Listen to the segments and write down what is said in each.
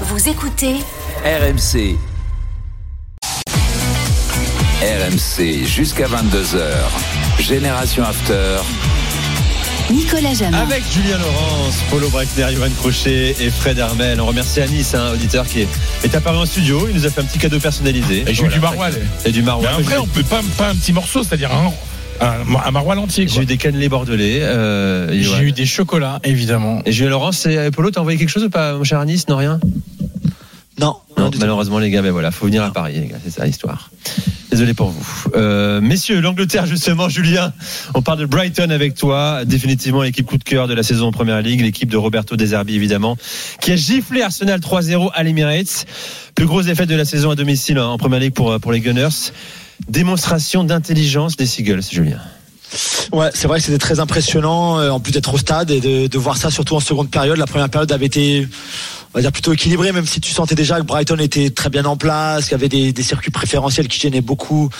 Vous écoutez RMC. RMC jusqu'à 22h. Génération After. Nicolas Jamin. Avec Julien Laurence, Paulo Breitner, Johan Crochet et Fred Hermel. On remercie Anis, un auditeur qui est, est apparu en studio. Il nous a fait un petit cadeau personnalisé. Et j'ai eu du maroilles. Et du maroilles. Mais après, on peut pas, pas un petit morceau, c'est-à-dire un, un, un maroilles entier. J'ai eu des cannelés bordelais. Euh. J'ai eu des chocolats, évidemment. Et Julien Laurence, et Paulo, t'as envoyé quelque chose ou pas, mon cher Anis Non, rien? Non, Non, malheureusement, les gars, ben voilà, faut venir à Paris, les gars, c'est ça l'histoire. Désolé pour vous. Euh, messieurs, l'Angleterre, justement, Julien, on parle de Brighton avec toi. Définitivement l'équipe coup de cœur de la saison en Première Ligue, l'équipe de Roberto Deserbi, évidemment, qui a giflé Arsenal 3-0 à l'Emirates. Plus grosse défaite de la saison à domicile hein, en Première Ligue pour, pour les Gunners. Démonstration d'intelligence des Seagulls, Julien. Ouais, c'est vrai que c'était très impressionnant, euh, en plus d'être au stade et de, voir ça surtout en seconde période. La première période avait été, on va dire, plutôt équilibrée, même si tu sentais déjà que Brighton était très bien en place, qu'il y avait des, circuits préférentiels qui gênaient beaucoup.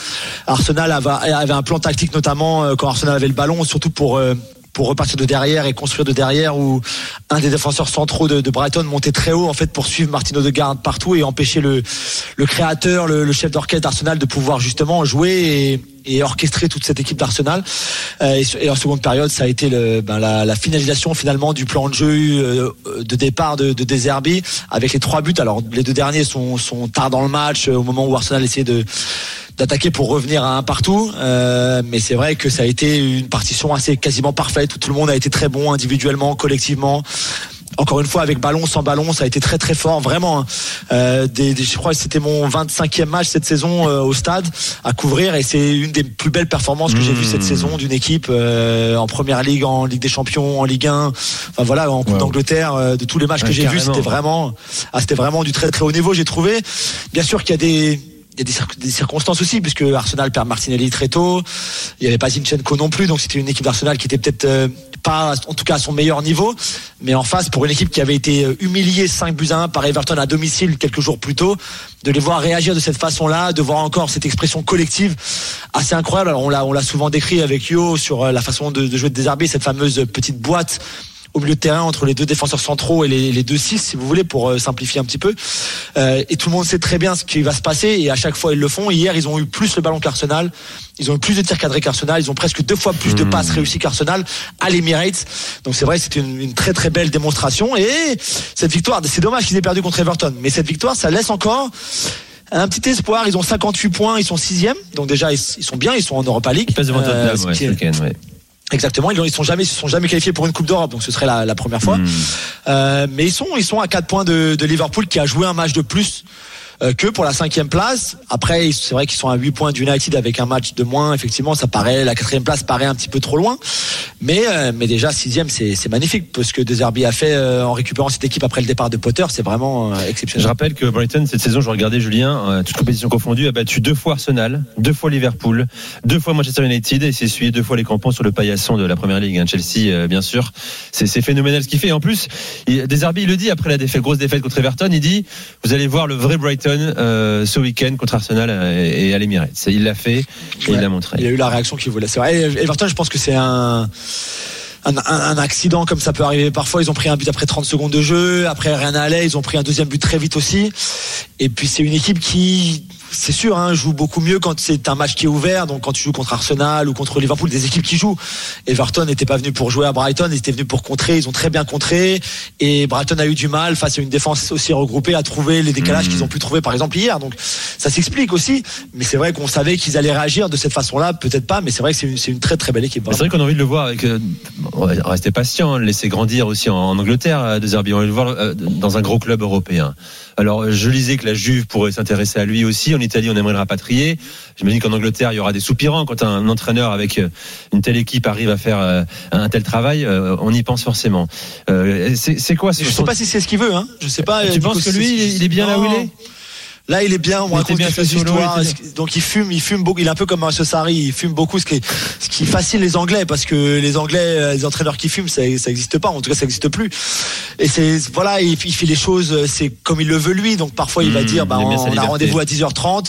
Arsenal avait, avait un plan tactique notamment euh, quand Arsenal avait le ballon, surtout pour euh, pour repartir de derrière et construire de derrière où un des défenseurs centraux de, Brighton montait très haut en fait pour suivre Martino de Garde partout et empêcher le, créateur, le, chef d'orchestre d'Arsenal de pouvoir justement jouer et orchestrer toute cette équipe d'Arsenal. Euh, et, en seconde période, ça a été le, ben, la, la finalisation finalement du plan de jeu euh, de départ de, de Deserbi avec les trois buts. Alors les deux derniers sont, sont tard dans le match euh, au moment où Arsenal essayait de d'attaquer pour revenir à un partout. Euh, mais c'est vrai que ça a été une partition assez quasiment parfaite où tout le monde a été très bon individuellement, collectivement. Encore une fois, avec ballon, sans ballon, ça a été très très fort, vraiment. hein. Euh, des, des- je crois que c'était mon 25e match cette saison euh, au stade à couvrir et c'est une des plus belles performances que j'ai vues cette saison d'une équipe euh, en Première Ligue, en Ligue des Champions, en Ligue 1, enfin voilà, en Coupe Wow. d'Angleterre, de tous les matchs Ouais, que j'ai vus, c'était vraiment, ah, c'était vraiment du très très haut niveau, j'ai trouvé. Bien sûr qu'il y a des il y a des, cir- des circonstances aussi, puisque Arsenal perd Martinelli très tôt. Il n'y avait pas Zinchenko non plus, donc c'était une équipe d'Arsenal qui était peut-être euh, pas, en tout cas à son meilleur niveau. Mais en face, pour une équipe qui avait été euh, humiliée 5 buts à 1 par Everton à domicile quelques jours plus tôt, de les voir réagir de cette façon-là, de voir encore cette expression collective assez incroyable. Alors on l'a, on l'a souvent décrit avec Yo sur euh, la façon de, de jouer de désherber cette fameuse petite boîte au milieu de terrain entre les deux défenseurs centraux et les, les deux six, si vous voulez, pour euh, simplifier un petit peu. Euh, et tout le monde sait très bien ce qui va se passer et à chaque fois ils le font. Hier, ils ont eu plus le ballon qu'Arsenal. Ils ont eu plus de tirs cadrés qu'Arsenal. Ils ont presque deux fois plus de passes réussies qu'Arsenal à l'Emirates. Donc c'est vrai, c'était une, une très très belle démonstration. Et cette victoire, c'est dommage qu'ils aient perdu contre Everton, mais cette victoire, ça laisse encore un petit espoir. Ils ont 58 points, ils sont sixième. Donc déjà, ils, sont bien, ils sont en Europa League. Ils passent devant Tottenham, ce ouais, qui ce est- week-end, ouais. Exactement, ils, ils sont jamais, ils se sont jamais qualifiés pour une Coupe d'Europe, donc ce serait la, la première fois. Hmm. Euh, mais ils sont, ils sont à 4 points de, de Liverpool qui a joué un match de plus que pour la cinquième place. Après, c'est vrai qu'ils sont à 8 points d'United avec un match de moins. Effectivement, ça paraît, la quatrième place paraît un petit peu trop loin. Mais, euh, mais déjà sixième, c'est c'est magnifique parce que Deserbi a fait euh, en récupérant cette équipe après le départ de Potter, c'est vraiment euh, Je exceptionnel. rappelle que Brighton, cette saison, je regardais Julien, euh, toute compétition confondue, a battu deux fois Arsenal, deux fois Liverpool, deux fois Manchester United et s'est essuyé deux fois les crampons sur le paillasson de la première ligue. hein. Chelsea, euh, bien sûr. C'est phénoménal ce qu'il fait. En plus, il le dit après la grosse défaite contre Everton, il dit Vous allez voir le vrai Brighton euh, ce week-end contre Arsenal euh, et, et à l'Emirates. Il l'a fait et il l'a montré. Il a eu la réaction qu'il voulait. C'est vrai. Et Everton, je pense que c'est un- un accident comme ça peut arriver parfois. Ils ont pris un but après 30 secondes de jeu. Après, rien n'allait. Ils ont pris un deuxième but très vite aussi. Et puis, c'est une équipe qui, c'est sûr, hein, joue beaucoup mieux quand c'est un match qui est ouvert. Donc, quand tu joues contre Arsenal ou contre Liverpool, des équipes qui jouent. Everton n'était pas venu pour jouer à Brighton. Ils étaient venus pour contrer. Ils ont très bien contré. Et Brighton a eu du mal face à une défense aussi regroupée à trouver les décalages qu'ils ont pu trouver, par exemple, hier. Donc, ça s'explique aussi. Mais c'est vrai qu'on savait qu'ils allaient réagir de cette façon-là. Peut-être pas, mais c'est vrai que c'est une, une très très belle équipe. C'est vrai qu'on a envie de le voir avec. euh, rester patient, hein, laisser grandir aussi en, en Angleterre, euh, De Zerbi. On va le voir euh, dans un gros club européen. Alors, je lisais que la Juve pourrait s'intéresser à lui aussi. Italie, on aimerait le rapatrier. J'imagine qu'en Angleterre, il y aura des soupirants quand un entraîneur avec euh, une telle équipe arrive à faire euh, un tel travail. euh, On y pense forcément. C'est quoi Je sais pas si c'est ce qu'il veut. Hein. Je sais pas. Tu penses que lui, si- il est- il est bien là où il est? Là, il est bien. On Il raconte bien Sassuolo, histoires. Donc, il fume, il fume beaucoup. Il est un peu comme un Sari. Il fume beaucoup, ce qui, est- ce qui fascine les Anglais, parce que les Anglais, euh, les entraîneurs qui fument, ça, ça existe pas. En tout cas, ça existe plus. Et c'est, voilà, il, il fait les choses, c'est comme il le veut lui. Donc, parfois, il va Mmh, dire, bah, sa on a rendez-vous à 10h30.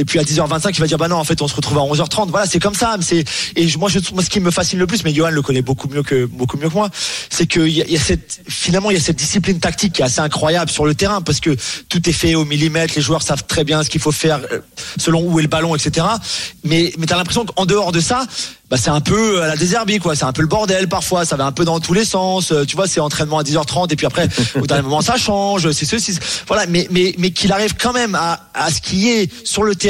Et puis à 10h25 il va dire bah non en fait on se retrouve à 11h30 voilà c'est comme ça et moi ce qui me fascine le plus mais Johan le connaît beaucoup mieux que beaucoup mieux que moi c'est que il y, a- il y a cette finalement il y a cette discipline tactique qui est assez incroyable sur le terrain parce que tout est fait au millimètre les joueurs savent très bien ce qu'il faut faire euh, selon où est le ballon etc mais mais t'as l'impression qu'en dehors de ça bah c'est un peu à la désherbie quoi. C'est un peu le bordel parfois ça va un peu dans tous les sens Euh, tu vois c'est entraînement à 10h30 et puis après au dernier moment ça change c'est ceci voilà. Mais mais mais qu'il arrive quand même à à ce qui est sur le terrain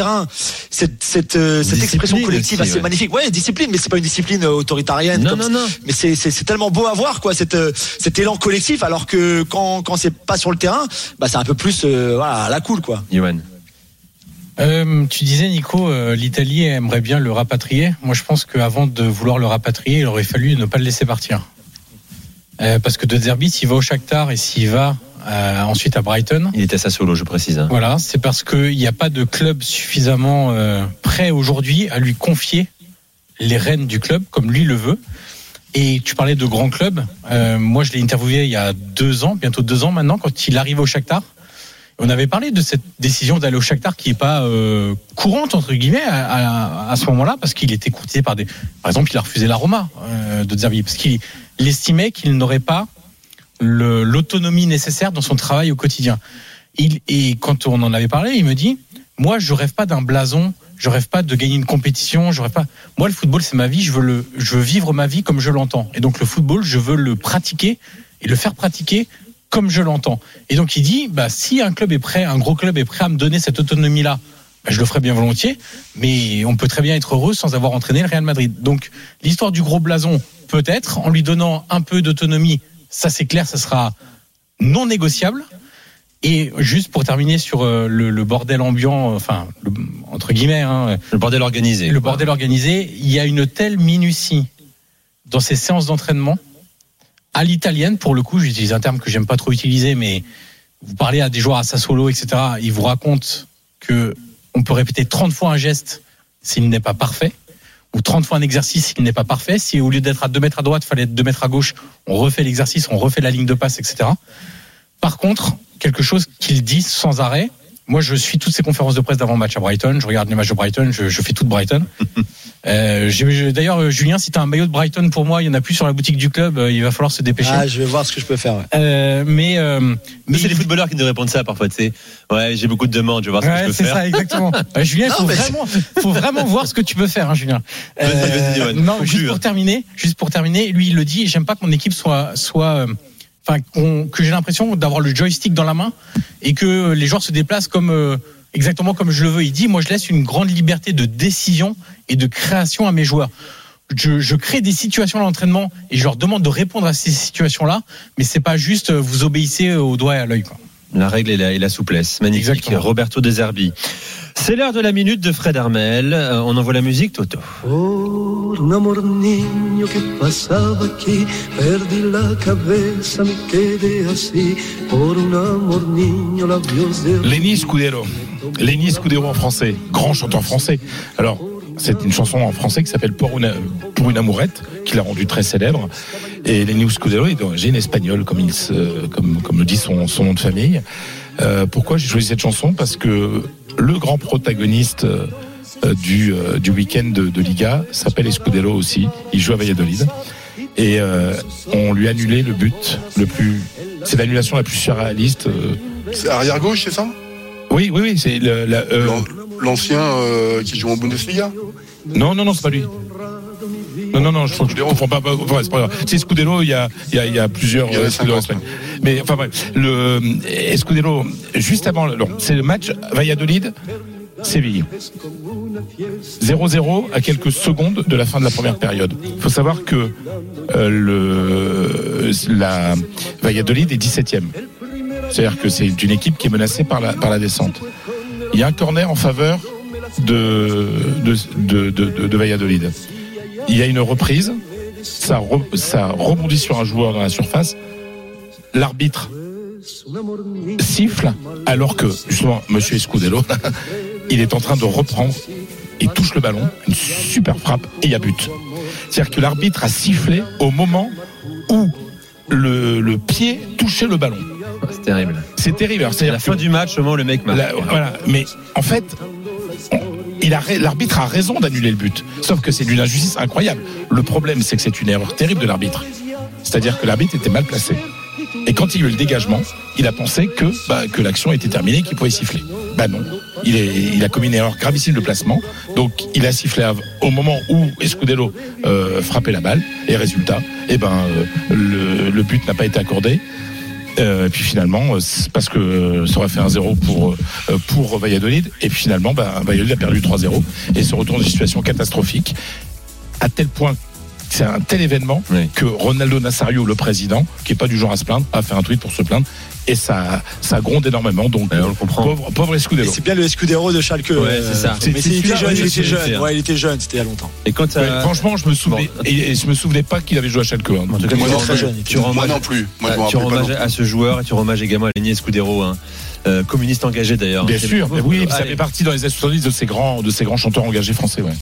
cette cette euh, cette expression collective aussi, assez ouais. magnifique ouais discipline mais c'est pas une discipline euh, autoritarienne Non, comme- non, non. mais c'est c'est c'est tellement beau à voir quoi cette euh, cet élan collectif alors que quand quand c'est pas sur le terrain bah c'est un peu plus euh, voilà à la cool quoi Johan. Euh, tu disais, Nico, euh, l'Italie aimerait bien le rapatrier. Moi, je pense qu'avant de vouloir le rapatrier, il aurait fallu ne pas le laisser partir. Euh, parce que De Zerbi, s'il va au Shakhtar et s'il va euh, ensuite à Brighton, Il était à Sassuolo, je précise. hein. voilà, c'est parce qu'il n'y a pas de club suffisamment euh, prêt aujourd'hui à lui confier les rênes du club comme lui le veut. Et tu parlais de grands clubs. Euh, moi, je l'ai interviewé il y a deux ans, bientôt deux ans maintenant, quand il arrive au Shakhtar. On avait parlé de cette décision d'aller au Shakhtar qui est pas euh, courante entre guillemets à, à- à ce moment-là parce qu'il était courtisé par des. Par exemple, il a refusé la Roma euh, de Zerbi parce qu'il il estimait qu'il n'aurait pas l'autonomie nécessaire dans son travail au quotidien. Il, et quand on en avait parlé, il me dit Moi, je rêve pas d'un blason, je rêve pas de gagner une compétition, je rêve pas. Moi, le football, c'est ma vie, je veux, le, je veux vivre ma vie comme je l'entends. Et donc, le football, je veux le pratiquer et le faire pratiquer comme je l'entends. Et donc, il dit bah, Si un club est prêt, un gros club est prêt à me donner cette autonomie-là, bah, je le ferai bien volontiers, mais on peut très bien être heureux sans avoir entraîné le Real Madrid. Donc, l'histoire du gros blason, peut-être, en lui donnant un peu d'autonomie, ça c'est clair, ça sera non négociable. Et juste pour terminer sur euh, le, le bordel ambiant, euh, enfin, le- entre guillemets, hein, Le bordel organisé. le bordel organisé, il y a une telle minutie dans ces séances d'entraînement à l'italienne, pour le coup, j'utilise un terme que j'aime pas trop utiliser, mais vous parlez à des joueurs à Sassuolo, etc. Ils vous racontent que on peut répéter 30 fois un geste s'il n'est pas parfait, ou 30 fois un exercice s'il n'est pas parfait. Si au lieu d'être à 2 mètres à droite, il fallait être 2 mètres à gauche, on refait l'exercice, on refait la ligne de passe, etc. Par contre, quelque chose qu'ils disent sans arrêt. Moi, je suis toutes ces conférences de presse d'avant-match à Brighton. Je regarde les matchs de Brighton. Je, fais tout Brighton. Euh, j'ai- j'ai- D'ailleurs, euh, Julien, si tu as un maillot de Brighton pour moi, il y en a plus sur la boutique du club. euh, Il va falloir se dépêcher. ah je vais voir ce que je peux faire ouais. Euh, mais euh, Mais c'est il- les footballeurs qui nous répondent ça parfois, tu sais. Ouais, j'ai beaucoup de demandes, je vais voir ce que je peux c'est faire. ça, exactement. Euh, Julien, il Non, faut mais vraiment, faut vraiment voir ce que tu peux faire, hein, Julien. Vas-y, vas-y, Johan. non, juste hein. pour terminer, juste pour terminer, lui, il le dit. J'aime pas que mon équipe soit, soit, euh, enfin, qu'on- que j'ai l'impression d'avoir le joystick dans la main et que les joueurs se déplacent comme euh, exactement comme je le veux. Il dit, moi, je laisse une grande liberté de décision et de création à mes joueurs. Je, je crée des situations à l'entraînement et je leur demande de répondre à ces situations-là, mais c'est pas juste euh, vous obéissez au doigt et à l'œil. quoi. La règle et la, et la souplesse. Magnifique. Exactement. Roberto Deserbi. C'est l'heure de la minute de Fred Armel. Euh, On envoie la musique, Toto. Por un amor niño que pasaba aquí, perdí la cabeza, me quedé así. Por un amor niño, labios de Lenny Scudero. Lenny Scudero en français, grand chanteur français. Alors, c'est une chanson en français qui s'appelle Pour une, pour une amourette, qui l'a rendu très célèbre. Et Lenny Scudero est d'origine espagnole, comme, il se, comme, comme le dit son, son nom de famille. Euh, pourquoi j'ai choisi cette chanson? Parce que le grand protagoniste euh, du, euh, du week-end de, Liga s'appelle Escudero aussi. Il joue à Valladolid. Et on lui a annulé le but le plus. C'est l'annulation la plus surréaliste. C'est arrière gauche, c'est ça? Oui, oui, oui, c'est le, la, euh, L'an- L'ancien euh, qui joue en Bundesliga? Non, non, non, c'est pas lui. Non, non, non, je, comprends pas. enfin, c'est pas grave. C'est Scudero, il y a, il y a, il y a plusieurs Il y en a euh, Scudero 50, Espagne. Mais enfin bref, le Escudero, juste avant, non, c'est le match Valladolid. Séville. 0-0 à quelques secondes de la fin de la première période. Il faut savoir que euh, le, la Valladolid est 17e. C'est-à-dire que c'est une équipe qui est menacée par la, descente. Il y a un corner en faveur de, de, Valladolid. Il y a une reprise, ça, re- ça rebondit sur un joueur dans la surface. L'arbitre siffle alors que justement Monsieur Escudero, il est en train de reprendre. Il touche le ballon, une super frappe et il y a but. C'est-à-dire que l'arbitre a sifflé au moment où le pied touchait le ballon. C'est terrible. C'est terrible. Alors, C'est la fin que- du match, au moment où le mec marque. la- voilà. Mais en fait, on- il a, l'arbitre a raison d'annuler le but. Sauf que c'est d'une injustice incroyable. Le problème, c'est que c'est une erreur terrible de l'arbitre. C'est-à-dire que l'arbitre était mal placé. Et quand il y a eu le dégagement, il a pensé que, bah, que l'action était terminée, qu'il pouvait siffler. Bah non. Il, est, il a commis une erreur gravissime de placement. Donc il a sifflé au moment où Escudero euh, frappait la balle. Et résultat, eh ben, euh, le, le but n'a pas été accordé. Euh, et puis finalement, euh, parce que euh, ça aurait fait un 0 pour, euh, pour Valladolid. Et puis finalement, bah, Valladolid a perdu 3-0 et se retourne dans une situation catastrophique. À tel point, c'est un tel événement Oui. que Ronaldo Nazario, le président, qui est pas du genre à se plaindre, a fait un tweet pour se plaindre. Et ça, ça gronde énormément. Donc, on le comprend. pauvre, pauvre Et Escudero. c'est bien le Escudero de Schalke. Ouais, c'est ça. Mais il était jeune, il était jeune. Ouais, il était jeune, c'était il y a longtemps. Et quand Ouais, franchement, je me souvenais, Bon, et, et je me souvenais pas qu'il avait joué à Schalke. hein. En tout cas, Moi tu jeune, rends Moi non plus. Moi, tu rends hommage à ce joueur et tu rends hommage également à Lenny Escudero, hein. Euh, communiste engagé d'ailleurs. Bien sûr, mais oui, ça fait partie dans les années 70 de ces grands, de ces grands chanteurs engagés français. Ouais.